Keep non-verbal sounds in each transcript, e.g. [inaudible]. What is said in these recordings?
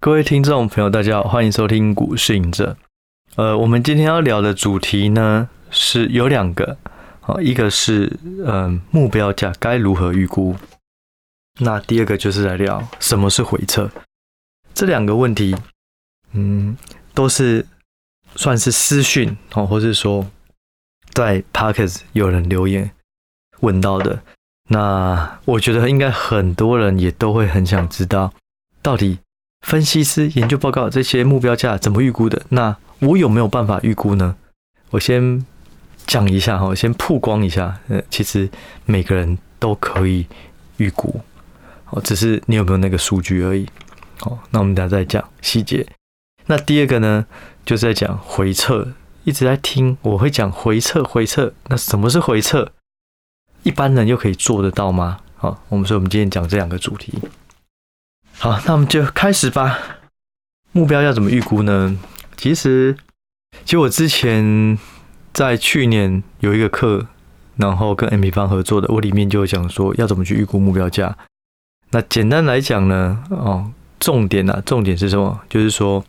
各位听众朋友，大家好，欢迎收听股市隐者。呃，我们今天要聊的主题呢是有两个，好，一个是嗯、目标价该如何预估，那第二个就是来聊什么是回撤。这两个问题，嗯，都是算是私讯哦，或是说在 Podcast 有人留言问到的。那我觉得应该很多人也都会很想知道，到底。分析师研究报告这些目标价怎么预估的？那我有没有办法预估呢？我先讲一下哈，我先曝光一下。呃，其实每个人都可以预估，哦，只是你有没有那个数据而已。哦，那我们等下再讲细节。那第二个呢，就是在讲回撤，一直在听我会讲回撤，回撤。那什么是回撤？一般人又可以做得到吗？好，我们所以我们今天讲这两个主题。好，那我们就开始吧。目标要怎么预估呢？其实，其实我之前在去年有一个课，然后跟 MP 方合作的，我里面就有讲说要怎么去预估目标价。那简单来讲呢，哦，重点啊，重点是什么？就是说，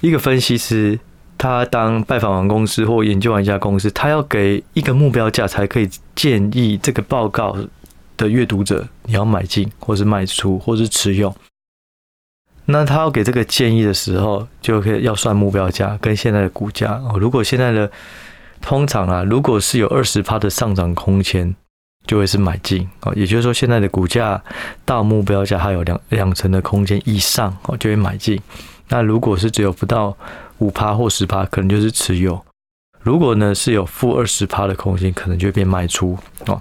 一个分析师他当拜访完公司或研究完一家公司，他要给一个目标价，才可以建议这个报告的阅读者你要买进，或是卖出，或是持有。那他要给这个建议的时候，就可以要算目标价跟现在的股价哦。如果现在的通常啊，如果是有二十趴的上涨空间，就会是买进哦。也就是说，现在的股价到目标价还有两两成的空间以上哦，就会买进。那如果是只有不到五趴或十趴，可能就是持有。如果呢是有负二十趴的空间，可能就会变卖出哦。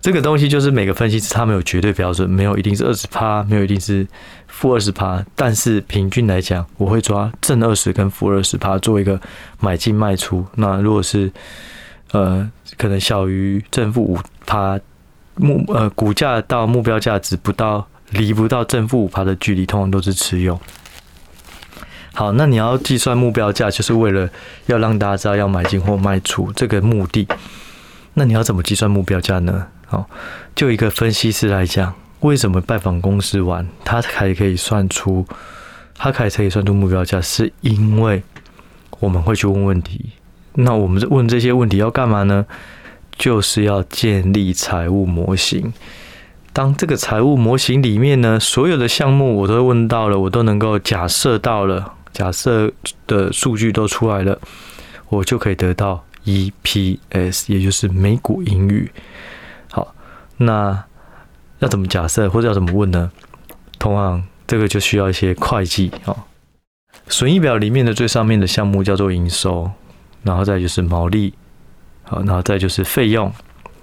这个东西就是每个分析师他没有绝对标准，没有一定是二十趴，没有一定是负二十趴，但是平均来讲，我会抓正二十跟负二十趴做一个买进卖出。那如果是呃可能小于正负五趴，目呃股价到目标价值不到离不到正负五趴的距离，通常都是持有。好，那你要计算目标价，就是为了要让大家知道要买进或卖出这个目的。那你要怎么计算目标价呢？哦，就一个分析师来讲，为什么拜访公司完，他还可以算出，他还可以算出目标价，是因为我们会去问问题。那我们问这些问题要干嘛呢？就是要建立财务模型。当这个财务模型里面呢，所有的项目我都问到了，我都能够假设到了，假设的数据都出来了，我就可以得到 EPS，也就是每股盈余。那要怎么假设，或者要怎么问呢？同行，这个就需要一些会计哦。损益表里面的最上面的项目叫做营收，然后再就是毛利，好，然后再就是费用，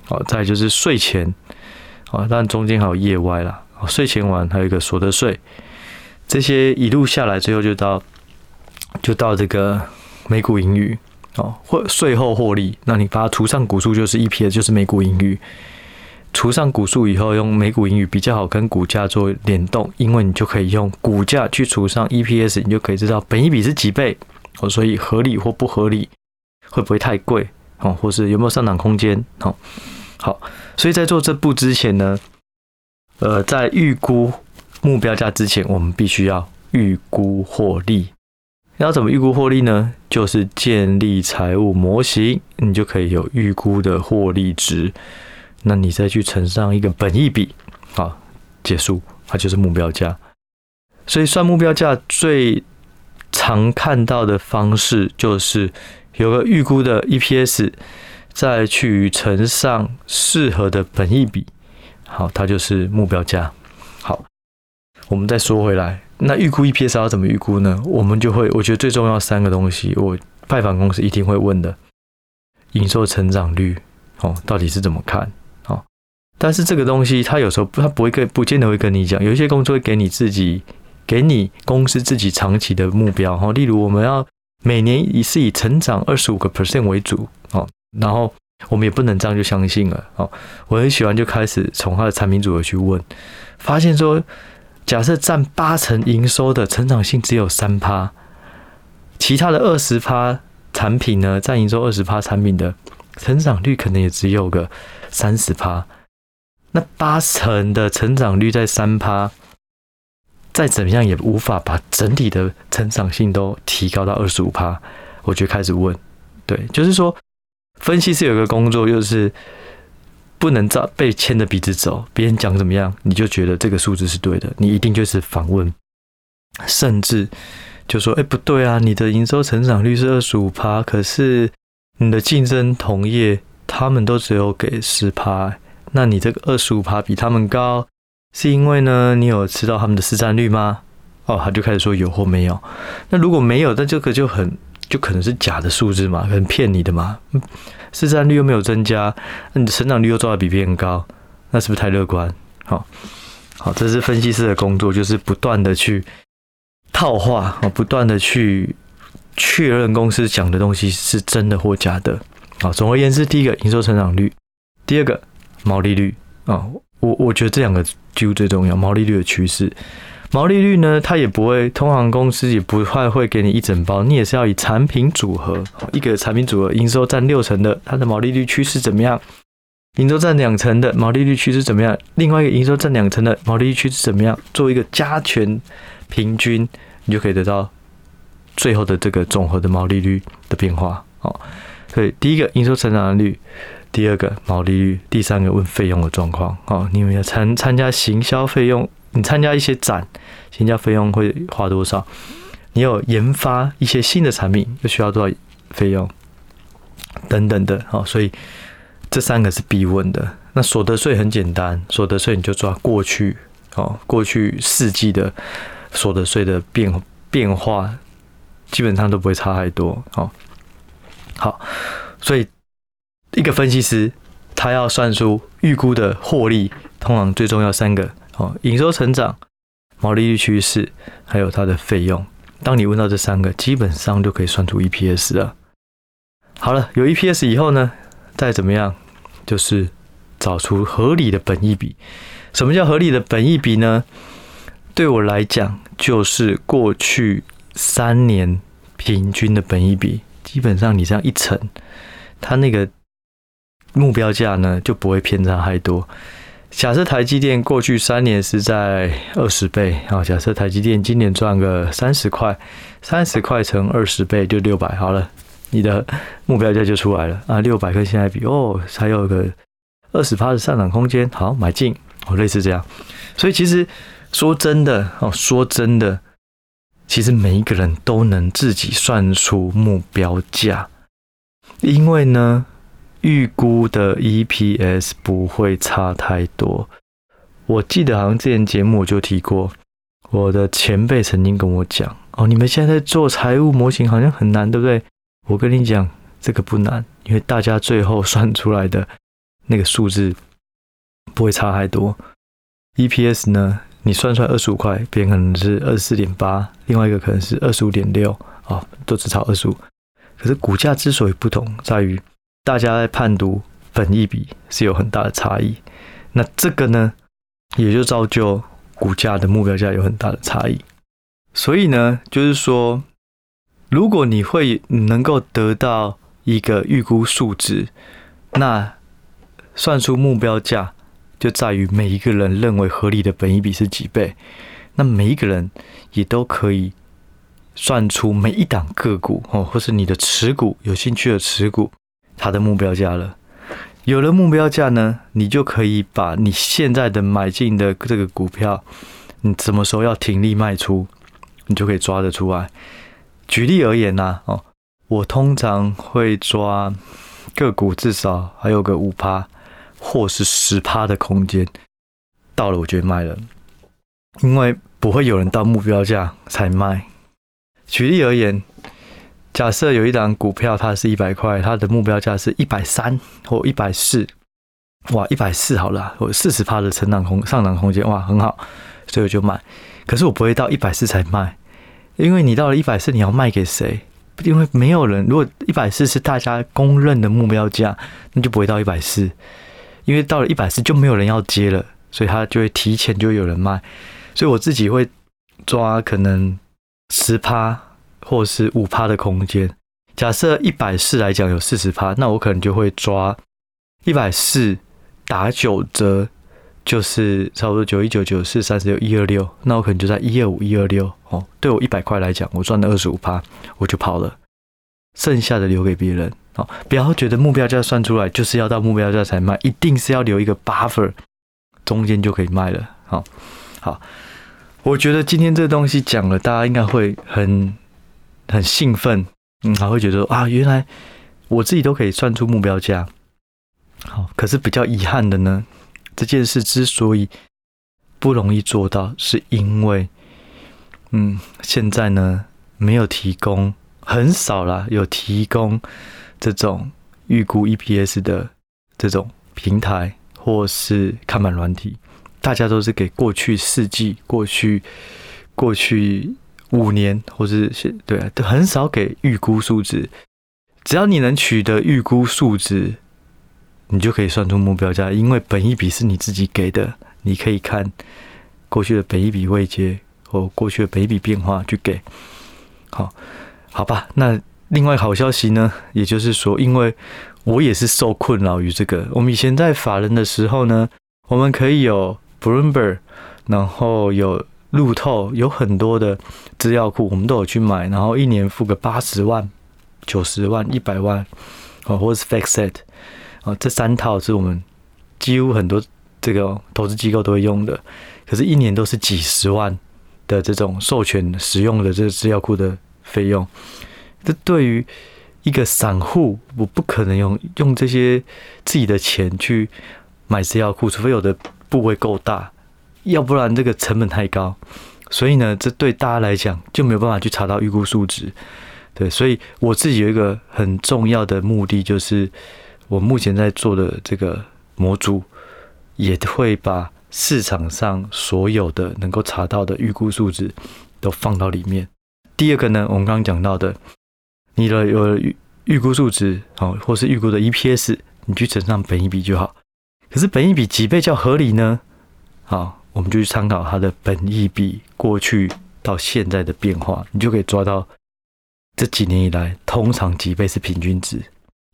好，再就是税前，好，但中间还有业外啦。税前完还有一个所得税，这些一路下来，最后就到就到这个每股盈余哦，或税后获利。那你把它除上股数，就是 EPS，就是每股盈余。除上股数以后，用每股盈余比较好跟股价做联动，因为你就可以用股价去除上 EPS，你就可以知道本益比是几倍哦，所以合理或不合理，会不会太贵哦，或是有没有上涨空间哦。好，所以在做这步之前呢，呃，在预估目标价之前，我们必须要预估获利。要怎么预估获利呢？就是建立财务模型，你就可以有预估的获利值。那你再去乘上一个本益比，好，结束，它就是目标价。所以算目标价最常看到的方式就是有个预估的 EPS，再去乘上适合的本益比，好，它就是目标价。好，我们再说回来，那预估 EPS 要怎么预估呢？我们就会，我觉得最重要三个东西，我拜访公司一定会问的，营收成长率，哦，到底是怎么看？但是这个东西，他有时候他不会跟，不见得会跟你讲。有一些工作会给你自己，给你公司自己长期的目标哈。例如，我们要每年以是以成长二十五个 percent 为主哦。然后我们也不能这样就相信了哦。我很喜欢就开始从他的产品组合去问，发现说，假设占八成营收的成长性只有三趴，其他的二十趴产品呢，占营收二十趴产品的成长率可能也只有个三十趴。那八成的成长率在三趴，再怎么样也无法把整体的成长性都提高到二十五趴，我就开始问，对，就是说，分析师有个工作就是不能照被牵着鼻子走，别人讲怎么样，你就觉得这个数字是对的，你一定就是反问，甚至就说，哎，不对啊，你的营收成长率是二十五趴，可是你的竞争同业他们都只有给十趴，那你这个二十五趴比他们高。是因为呢，你有吃到他们的市占率吗？哦，他就开始说有或没有。那如果没有，那这个就很就可能是假的数字嘛，可能骗你的嘛。市占率又没有增加，那你的成长率又做得比别人高，那是不是太乐观？好，好，这是分析师的工作，就是不断的去套话啊，不断的去确认公司讲的东西是真的或假的。好，总而言之，第一个营收成长率，第二个毛利率啊。我我觉得这两个就最重要，毛利率的趋势。毛利率呢，它也不会，通常公司也不太会给你一整包，你也是要以产品组合，一个产品组合营收占六成的，它的毛利率趋势怎么样？营收占两成的毛利率趋势怎么样？另外一个营收占两成的毛利率趋势怎么样？做一个加权平均，你就可以得到最后的这个总和的毛利率的变化。哦，所以第一个营收成长率。第二个毛利率，第三个问费用的状况。哦，你们要参参加行销费用，你参加一些展，行销费用会花多少？你有研发一些新的产品，又需要多少费用？等等的。哦，所以这三个是必问的。那所得税很简单，所得税你就抓过去，哦，过去四季的所得税的变变化，基本上都不会差太多。哦，好，所以。一个分析师，他要算出预估的获利，通常最重要三个哦：营收成长、毛利率趋势，还有它的费用。当你问到这三个，基本上就可以算出 EPS 了。好了，有 EPS 以后呢，再怎么样，就是找出合理的本益比。什么叫合理的本益比呢？对我来讲，就是过去三年平均的本益比。基本上你这样一乘，它那个。目标价呢就不会偏差太多。假设台积电过去三年是在二十倍啊，假设台积电今年赚个三十块，三十块乘二十倍就六百，好了，你的目标价就出来了啊。六百跟现在比哦，还有个二十趴的上涨空间，好，买进哦，类似这样。所以其实说真的哦，说真的，其实每一个人都能自己算出目标价，因为呢。预估的 EPS 不会差太多。我记得好像之前节目我就提过，我的前辈曾经跟我讲：“哦，你们现在在做财务模型好像很难，对不对？”我跟你讲，这个不难，因为大家最后算出来的那个数字不会差太多。EPS 呢，你算出来二十五块，别人可能是二十四点八，另外一个可能是二十五点六，哦，都只差二十五。可是股价之所以不同，在于。大家在判读本益比是有很大的差异，那这个呢，也就造就股价的目标价有很大的差异。所以呢，就是说，如果你会能够得到一个预估数值，那算出目标价就在于每一个人认为合理的本益比是几倍。那每一个人也都可以算出每一档个股哦，或是你的持股有兴趣的持股。它的目标价了，有了目标价呢，你就可以把你现在的买进的这个股票，你什么时候要停利卖出，你就可以抓得出来。举例而言呐，哦，我通常会抓个股至少还有个五趴或是十趴的空间，到了我就卖了，因为不会有人到目标价才卖。举例而言。假设有一档股票，它是一百块，它的目标价是一百三或一百四，哇，一百四好了，我四十趴的成长空上涨空间，哇，很好，所以我就买。可是我不会到一百四才卖，因为你到了一百四，你要卖给谁？因为没有人。如果一百四是大家公认的目标价，那就不会到一百四，因为到了一百四就没有人要接了，所以它就会提前就有人卖。所以我自己会抓可能十趴。或是五趴的空间，假设一百四来讲有四十趴，那我可能就会抓一百四打九折就是差不多九一九九四三十六一二六，那我可能就在一二五一二六哦。对我一百块来讲，我赚了二十五趴，我就跑了，剩下的留给别人哦。不要觉得目标价算出来就是要到目标价才卖，一定是要留一个 buffer，中间就可以卖了。好，好，我觉得今天这东西讲了，大家应该会很很兴奋，嗯，还会觉得啊，原来我自己都可以算出目标价。好，可是比较遗憾的呢。这件事之所以不容易做到，是因为，嗯，现在呢没有提供，很少啦，有提供这种预估 EPS 的这种平台或是看板软体，大家都是给过去四季、过去过去五年，或是对啊，都很少给预估数值。只要你能取得预估数值。你就可以算出目标价，因为本一笔是你自己给的，你可以看过去的本一笔未接或过去的本一笔变化去给。好，好吧。那另外好消息呢，也就是说，因为我也是受困扰于这个。我们以前在法人的时候呢，我们可以有 Bloomberg，然后有路透，有很多的资料库，我们都有去买，然后一年付个八十万、九十万、一百万，哦，或者是 FactSet。啊，这三套是我们几乎很多这个投资机构都会用的，可是，一年都是几十万的这种授权使用的这个资料库的费用。这对于一个散户，我不可能用用这些自己的钱去买资料库，除非有的部位够大，要不然这个成本太高。所以呢，这对大家来讲就没有办法去查到预估数值。对，所以我自己有一个很重要的目的就是。我目前在做的这个模组，也会把市场上所有的能够查到的预估数值都放到里面。第二个呢，我们刚刚讲到的，你的有预预估数值，好，或是预估的 EPS，你去乘上本一比就好。可是本一比几倍叫合理呢？好，我们就去参考它的本益比过去到现在的变化，你就可以抓到这几年以来通常几倍是平均值。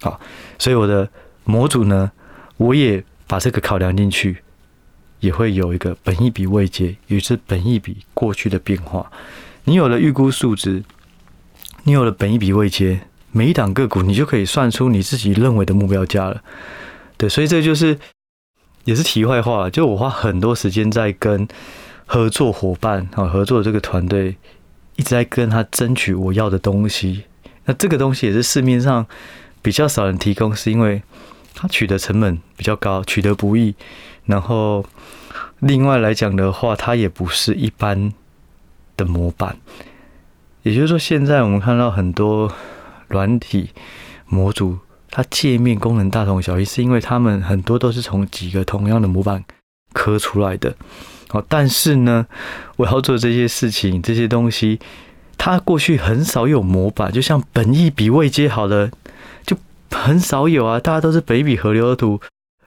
好，所以我的模组呢，我也把这个考量进去，也会有一个本益比位阶，也是本益比过去的变化。你有了预估数值，你有了本益比位阶，每一档个股你就可以算出你自己认为的目标价了。对，所以这就是也是题外话，就我花很多时间在跟合作伙伴啊，合作的这个团队一直在跟他争取我要的东西。那这个东西也是市面上。比较少人提供，是因为它取得成本比较高，取得不易。然后另外来讲的话，它也不是一般的模板。也就是说，现在我们看到很多软体模组，它界面功能大同小异，是因为它们很多都是从几个同样的模板刻出来的。哦，但是呢，我要做这些事情，这些东西，它过去很少有模板，就像本意比未接好的就。很少有啊，大家都是本益比河流的图。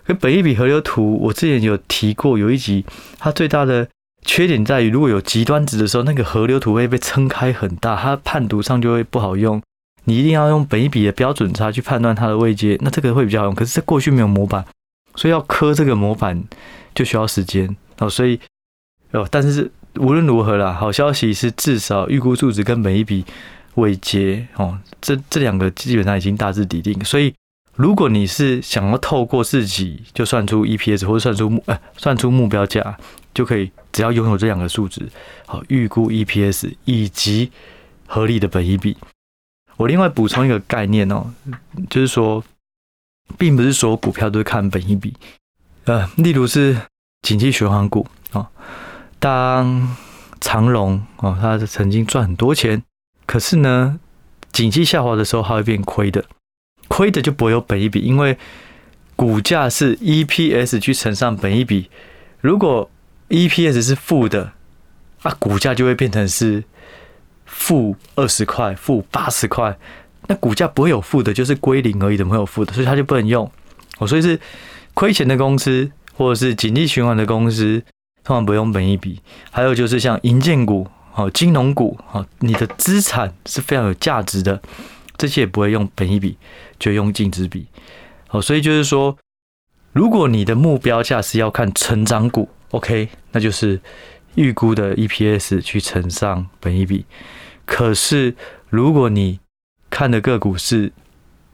可本益比河流图，我之前有提过，有一集它最大的缺点在于，如果有极端值的时候，那个河流图会被撑开很大，它判读上就会不好用。你一定要用本益比的标准差去判断它的位阶，那这个会比较好用。可是，在过去没有模板，所以要刻这个模板就需要时间哦。所以哦，但是无论如何啦，好消息是至少预估数值跟本益比。位阶哦，这这两个基本上已经大致底定，所以如果你是想要透过自己就算出 EPS 或者算出目呃算出目标价，就可以只要拥有这两个数值，好，预估 EPS 以及合理的本益比。我另外补充一个概念哦，就是说，并不是所有股票都是看本一比，呃，例如是景气循环股啊，当长荣啊，它曾经赚很多钱。可是呢，景气下滑的时候，它会变亏的，亏的就不会有本一比，因为股价是 EPS 去乘上本一比。如果 EPS 是负的，啊，股价就会变成是负二十块、负八十块。那股价不会有负的，就是归零而已，怎么会有负的？所以它就不能用。哦，所以是亏钱的公司，或者是景气循环的公司，通常不用本益比。还有就是像银建股。哦，金融股，哦，你的资产是非常有价值的，这些也不会用本益比，就用净值比。哦，所以就是说，如果你的目标价是要看成长股，OK，那就是预估的 EPS 去乘上本益比。可是如果你看的个股是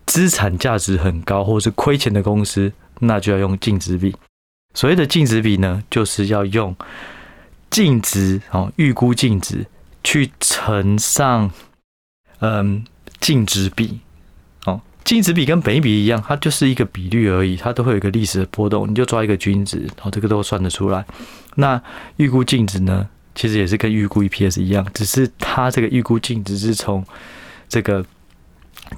资产价值很高或是亏钱的公司，那就要用净值比。所谓的净值比呢，就是要用净值哦，预估净值去乘上嗯净值比。哦净值比跟本比一样，它就是一个比率而已，它都会有一个历史的波动，你就抓一个均值，然后这个都算得出来。那预估净值呢，其实也是跟预估 EPS 一样，只是它这个预估净值是从这个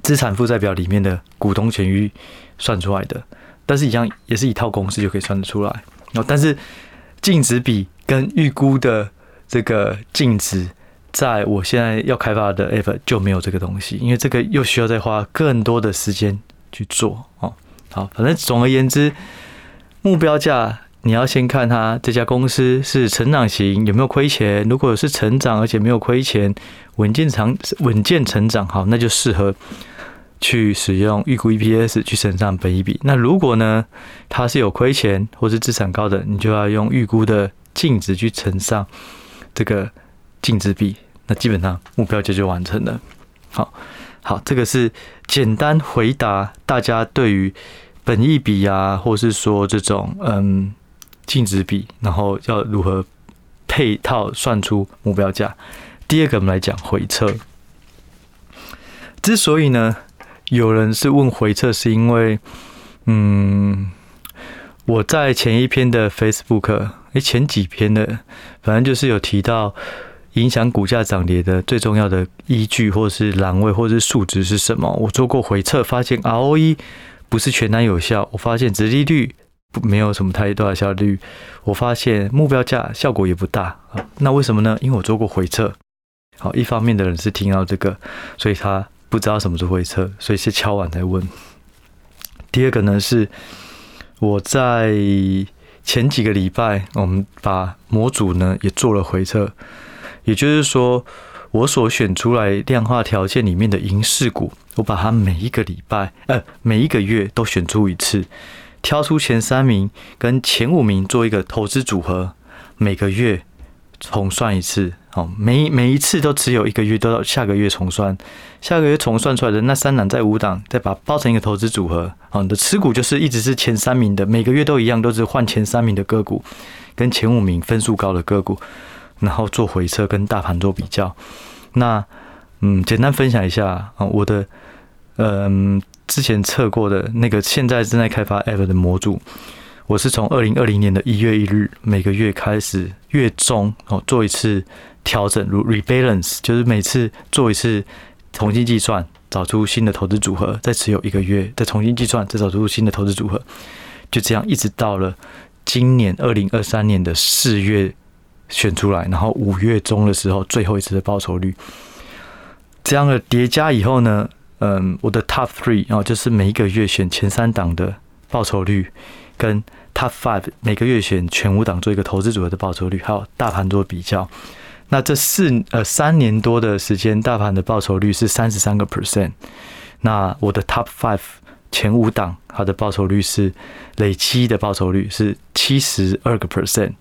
资产负债表里面的股东权益算出来的，但是一样也是一套公式就可以算得出来。然后，但是净值比跟预估的这个净值。在我现在要开发的 app 就没有这个东西，因为这个又需要再花更多的时间去做哦。好，反正总而言之，目标价你要先看它这家公司是成长型，有没有亏钱。如果是成长而且没有亏钱，稳健长稳健成长，好，那就适合去使用预估 EPS 去乘上本益比。那如果呢，它是有亏钱或是资产高的，你就要用预估的净值去乘上这个。净值比，那基本上目标就就完成了。好，好，这个是简单回答大家对于本益比啊，或是说这种嗯净值比，然后要如何配套算出目标价。第二个，我们来讲回测。之所以呢，有人是问回测，是因为嗯，我在前一篇的 Facebook，诶，前几篇的，反正就是有提到。影响股价涨跌的最重要的依据，或是栏位，或是数值是什么？我做过回测，发现 ROE 不是全然有效。我发现殖利率没有什么太大的效率。我发现目标价效果也不大。那为什么呢？因为我做过回测。好，一方面的人是听到这个，所以他不知道什么是回测，所以是敲碗来问。第二个呢，是我在前几个礼拜，我们把模组呢也做了回测。也就是说，我所选出来量化条件里面的银饰股，我把它每一个礼拜，呃，每一个月都选出一次，挑出前三名跟前五名做一个投资组合，每个月重算一次，哦，每每一次都只有一个月，都要下个月重算，下个月重算出来的那三档在五档，再把它包成一个投资组合，哦，你的持股就是一直是前三名的，每个月都一样，都是换前三名的个股，跟前五名分数高的个股。然后做回测跟大盘做比较，那嗯，简单分享一下啊，我的嗯之前测过的那个现在正在开发 App 的模组，我是从二零二零年的一月一日每个月开始月中哦做一次调整，如 rebalance，就是每次做一次重新计算，找出新的投资组合，再持有一个月，再重新计算，再找出新的投资组合，就这样一直到了今年二零二三年的四月。选出来，然后五月中的时候，最后一次的报酬率，这样的叠加以后呢，嗯，我的 top three 啊，就是每一个月选前三档的报酬率，跟 top five 每个月选全五档做一个投资组合的报酬率，还有大盘做比较。那这四呃三年多的时间，大盘的报酬率是三十三个 percent。那我的 top five 前五档，它的报酬率是累积的报酬率是七十二个 percent。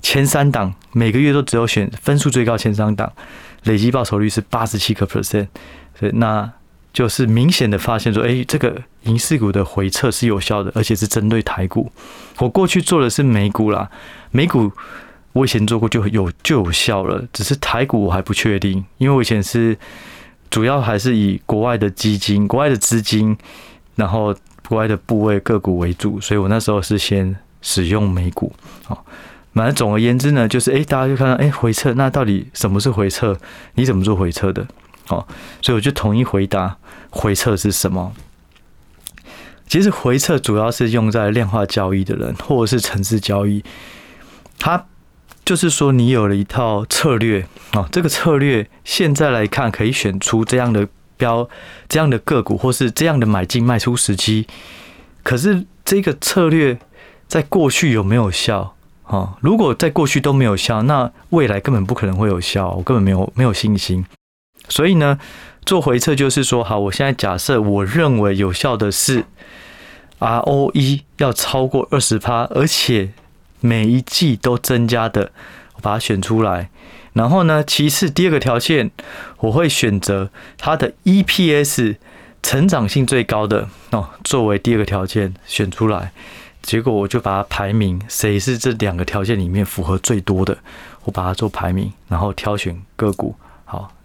前三档每个月都只有选分数最高前三档，累计报酬率是八十七个 percent，所以那就是明显的发现说，哎，这个银势股的回撤是有效的，而且是针对台股。我过去做的是美股啦，美股我以前做过就有就有效了，只是台股我还不确定，因为我以前是主要还是以国外的基金、国外的资金，然后国外的部位个股为主，所以我那时候是先使用美股，好。反正总而言之呢，就是诶，大家就看到诶，回撤，那到底什么是回撤？你怎么做回撤的？哦，所以我就统一回答回测是什么。其实回测主要是用在量化交易的人，或者是程式交易。它就是说，你有了一套策略啊，这个策略现在来看可以选出这样的标、这样的个股，或是这样的买进卖出时机。可是这个策略在过去有没有效？哦，如果在过去都没有效，那未来根本不可能会有效，我根本没有没有信心。所以呢，做回测就是说，好，我现在假设我认为有效的是，ROE 要超过二十趴，而且每一季都增加的，我把它选出来。然后呢，其次第二个条件，我会选择它的 EPS 成长性最高的哦，作为第二个条件选出来。结果我就把它排名，谁是这两个条件里面符合最多的，我把它做排名，然后挑选个股。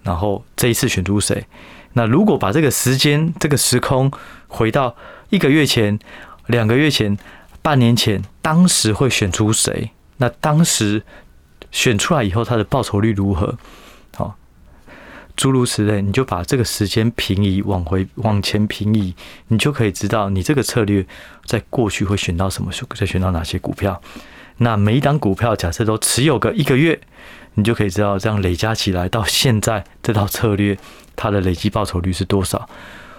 然后这一次选出谁？那如果把这个时间、这个时空回到一个月前、两个月前、半年前，当时会选出谁？那当时选出来以后，它的报酬率如何？好，诸如此类，你就把这个时间平移，往回往前平移，你就可以知道你这个策略在过去会选到什么，再选到哪些股票。那每一档股票，假设都持有个一个月，你就可以知道这样累加起来到现在这套策略。它的累计报酬率是多少？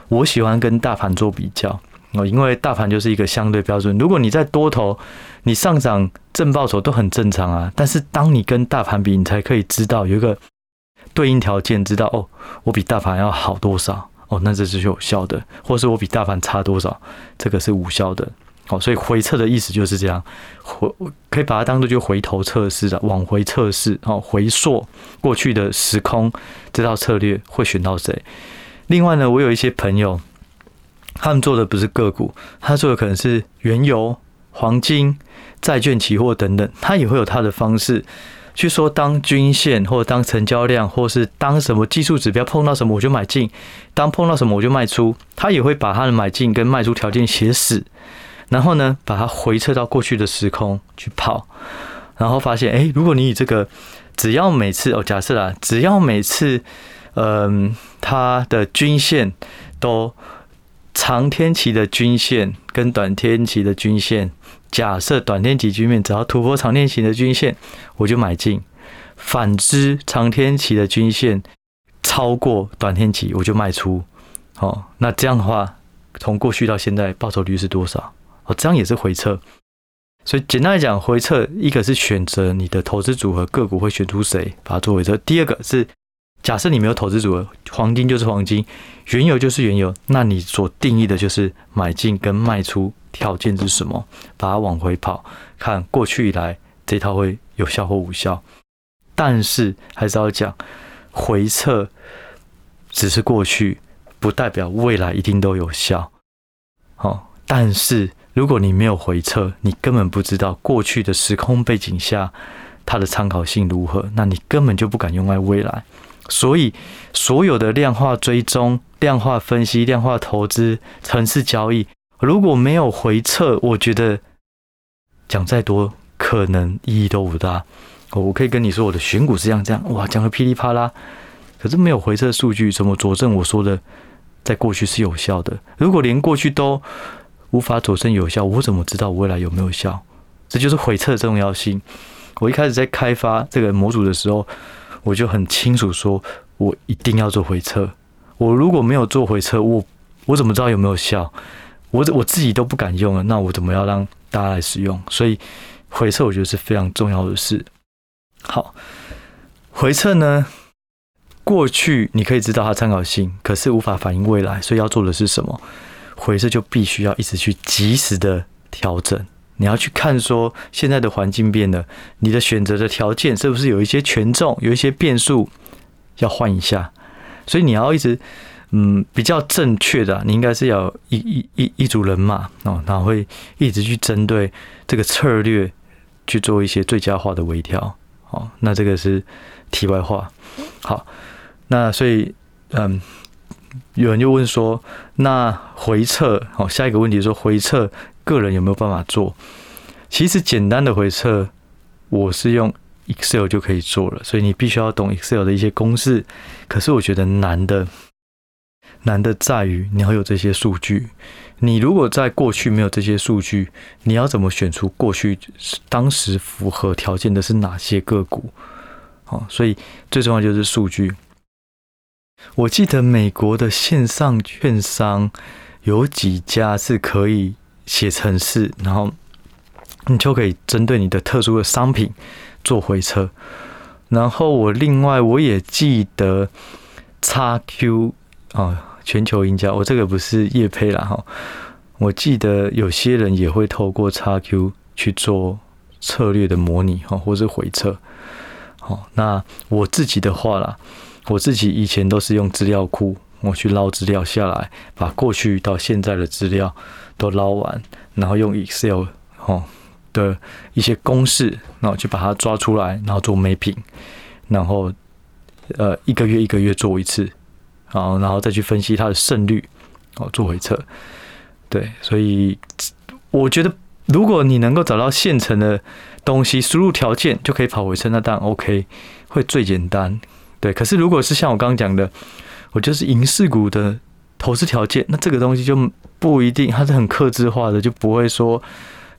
我喜欢跟大盘做比较哦，因为大盘就是一个相对标准。如果你在多头，你上涨正报酬都很正常啊。但是当你跟大盘比，你才可以知道有一个对应条件，知道哦，我比大盘要好多少哦，那这是有效的；或是我比大盘差多少，这个是无效的。哦，所以回测的意思就是这样，回可以把它当做就回头测试的，往回测试哦，回溯过去的时空，这套策略会选到谁？另外呢，我有一些朋友，他们做的不是个股，他做的可能是原油、黄金、债券、期货等等，他也会有他的方式去说，当均线或者当成交量，或是当什么技术指标碰到什么我就买进，当碰到什么我就卖出，他也会把他的买进跟卖出条件写死。然后呢，把它回撤到过去的时空去跑，然后发现，哎，如果你以这个，只要每次哦，假设啦，只要每次，嗯、它的均线都长天期的均线跟短天期的均线，假设短天期均线只要突破长天期的均线，我就买进；反之，长天期的均线超过短天期，我就卖出。哦，那这样的话，从过去到现在，报酬率是多少？哦，这样也是回撤，所以简单来讲，回撤一个是选择你的投资组合个股会选出谁，把它做回撤；第二个是假设你没有投资组合，黄金就是黄金，原油就是原油，那你所定义的就是买进跟卖出条件是什么？把它往回跑，看过去以来这套会有效或无效。但是还是要讲，回撤只是过去，不代表未来一定都有效。好，但是。如果你没有回测，你根本不知道过去的时空背景下它的参考性如何，那你根本就不敢用在未来。所以，所有的量化追踪、量化分析、量化投资、程式交易，如果没有回测，我觉得讲再多可能意义都不大。我可以跟你说，我的选股是这样这样，哇，讲的噼里啪啦，可是没有回测数据，怎么佐证我说的在过去是有效的？如果连过去都无法佐证有效，我怎么知道未来有没有效？这就是回测的重要性。我一开始在开发这个模组的时候，我就很清楚说，我一定要做回测。我如果没有做回测，我我怎么知道有没有效？我我自己都不敢用了，那我怎么要让大家来使用？所以回测我觉得是非常重要的事。好，回测呢，过去你可以知道它参考性，可是无法反映未来，所以要做的是什么？回测就必须要一直去及时的调整，你要去看说现在的环境变了，你的选择的条件是不是有一些权重，有一些变数要换一下，所以你要一直嗯比较正确的，你应该是要一一一一组人马哦，然后会一直去针对这个策略去做一些最佳化的微调，哦，那这个是题外话，好，那所以嗯。有人就问说：“那回撤，好，下一个问题说回撤，个人有没有办法做？其实简单的回撤，我是用 Excel 就可以做了，所以你必须要懂 Excel 的一些公式。可是我觉得难的，难的在于你要有这些数据。你如果在过去没有这些数据，你要怎么选出过去当时符合条件的是哪些个股？好，所以最重要就是数据。”我记得美国的线上券商有几家是可以写程式，然后你就可以针对你的特殊的商品做回测。然后我另外我也记得 XQ 啊，全球赢家，我这个不是业配啦哈，我记得有些人也会透过 XQ 去做策略的模拟哈，或是回撤。好，那我自己的话啦，我自己以前都是用资料库，我去捞资料下来，把过去到现在的资料都捞完，然后用 Excel 哦的一些公式，然后去把它抓出来，然后做 mapping，然后呃一个月一个月做一次，然后，然后再去分析它的胜率，哦做回测。对，所以我觉得，如果你能够找到现成的东西，输入条件就可以跑回测，那当然 OK，会最简单。对，可是如果是像我刚刚讲的，我就是银饰股的投资条件，那这个东西就不一定，它是很克制化的，就不会说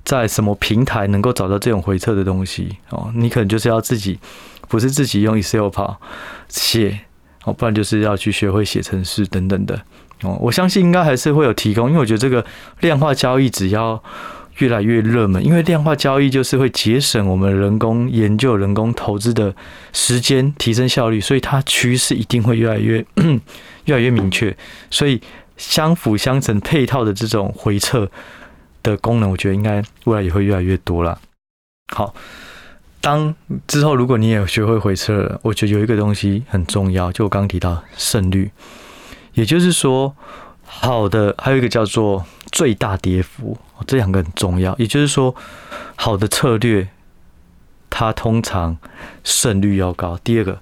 在什么平台能够找到这种回撤的东西哦。你可能就是要自己，不是自己用 Excel 跑写哦，不然就是要去学会写程式等等的。哦，我相信应该还是会有提供，因为我觉得这个量化交易只要越来越热门，因为量化交易就是会节省我们人工研究、人工投资的时间，提升效率，所以它趋势一定会越来越 [clears throat] 越来越明确。所以相辅相成、配套的这种回撤的功能，我觉得应该未来也会越来越多了。好，当之后如果你也学会回撤了，我觉得有一个东西很重要，就我刚刚提到胜率。也就是说，好的还有一个叫做最大跌幅，这两个很重要。也就是说，好的策略，它通常胜率要高。第二个，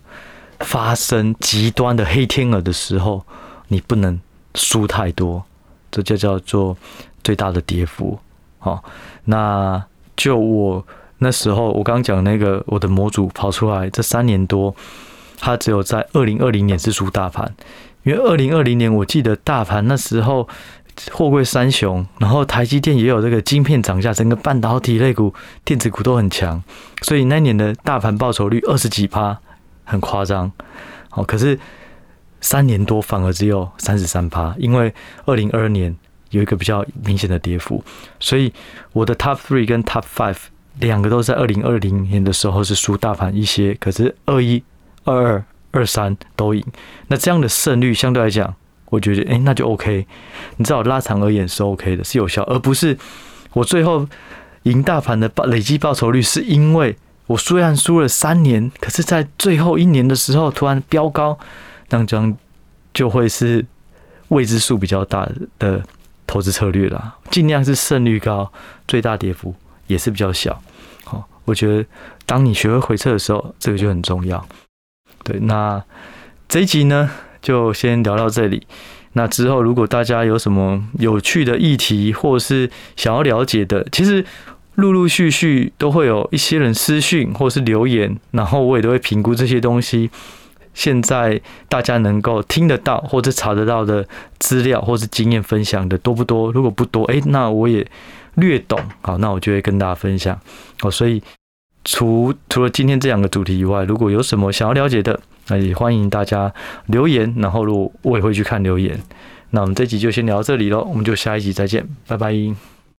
发生极端的黑天鹅的时候，你不能输太多，这就叫做最大的跌幅。好，那就我那时候我刚讲那个我的模组跑出来，这三年多，它只有在二零二零年是输大盘。因为二零二零年，我记得大盘那时候货柜三雄，然后台积电也有这个晶片涨价，整个半导体类股、电子股都很强，所以那年的大盘报酬率二十几趴，很夸张。好，可是三年多反而只有三十三趴，因为二零二二年有一个比较明显的跌幅，所以我的 Top Three 跟 Top Five 两个都在二零二零年的时候是输大盘一些，可是二一、二二。二三都赢，那这样的胜率相对来讲，我觉得诶、那就 OK。你知道拉长而言是 OK 的，是有效，而不是我最后赢大盘的报累计报酬率，是因为我虽然输了三年，可是在最后一年的时候突然飙高，那这样就会是未知数比较大的投资策略啦。尽量是胜率高，最大跌幅也是比较小。好，我觉得当你学会回撤的时候，这个就很重要。对，那这一集呢，就先聊到这里。那之后，如果大家有什么有趣的议题，或是想要了解的，其实陆陆续续都会有一些人私讯或是留言，然后我也都会评估这些东西。现在大家能够听得到或者查得到的资料，或是经验分享的多不多？如果不多，诶，那我也略懂，好，那我就会跟大家分享。好，所以。除除了今天这两个主题以外，如果有什么想要了解的，那也欢迎大家留言。然后，如我也会去看留言。那我们这集就先聊到这里喽，我们就下一集再见，拜拜。